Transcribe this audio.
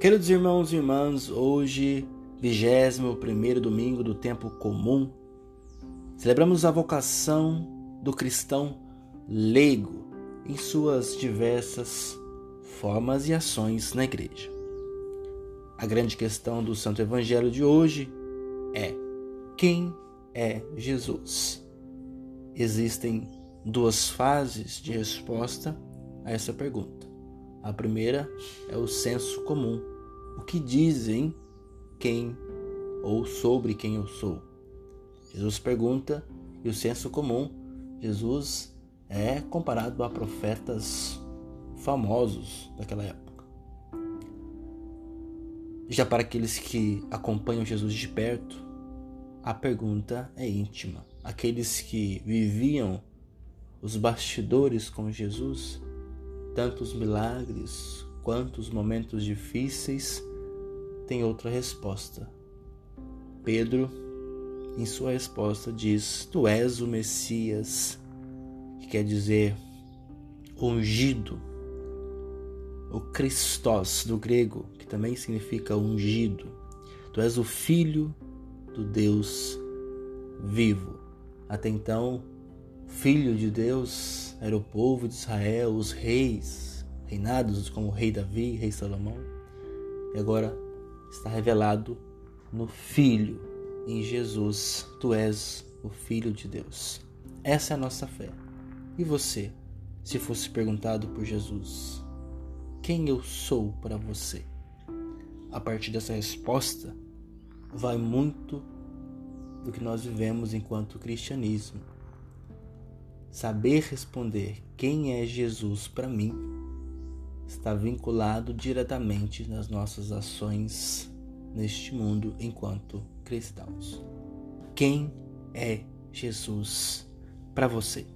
Queridos irmãos e irmãs, hoje, 21 domingo do tempo comum, celebramos a vocação do cristão leigo em suas diversas formas e ações na igreja. A grande questão do Santo Evangelho de hoje é: quem é Jesus? Existem duas fases de resposta a essa pergunta. A primeira é o senso comum. O que dizem quem ou sobre quem eu sou? Jesus pergunta e o senso comum, Jesus é comparado a profetas famosos daquela época. Já para aqueles que acompanham Jesus de perto, a pergunta é íntima. Aqueles que viviam os bastidores com Jesus tanto os milagres quanto os momentos difíceis têm outra resposta. Pedro, em sua resposta, diz: Tu és o Messias, que quer dizer ungido, o Christos do grego, que também significa ungido. Tu és o Filho do Deus vivo. Até então, Filho de Deus era o povo de Israel, os reis, reinados como o rei Davi, rei Salomão. E agora está revelado no Filho, em Jesus. Tu és o Filho de Deus. Essa é a nossa fé. E você, se fosse perguntado por Jesus, quem eu sou para você? A partir dessa resposta, vai muito do que nós vivemos enquanto cristianismo Saber responder quem é Jesus para mim está vinculado diretamente nas nossas ações neste mundo enquanto cristãos. Quem é Jesus para você?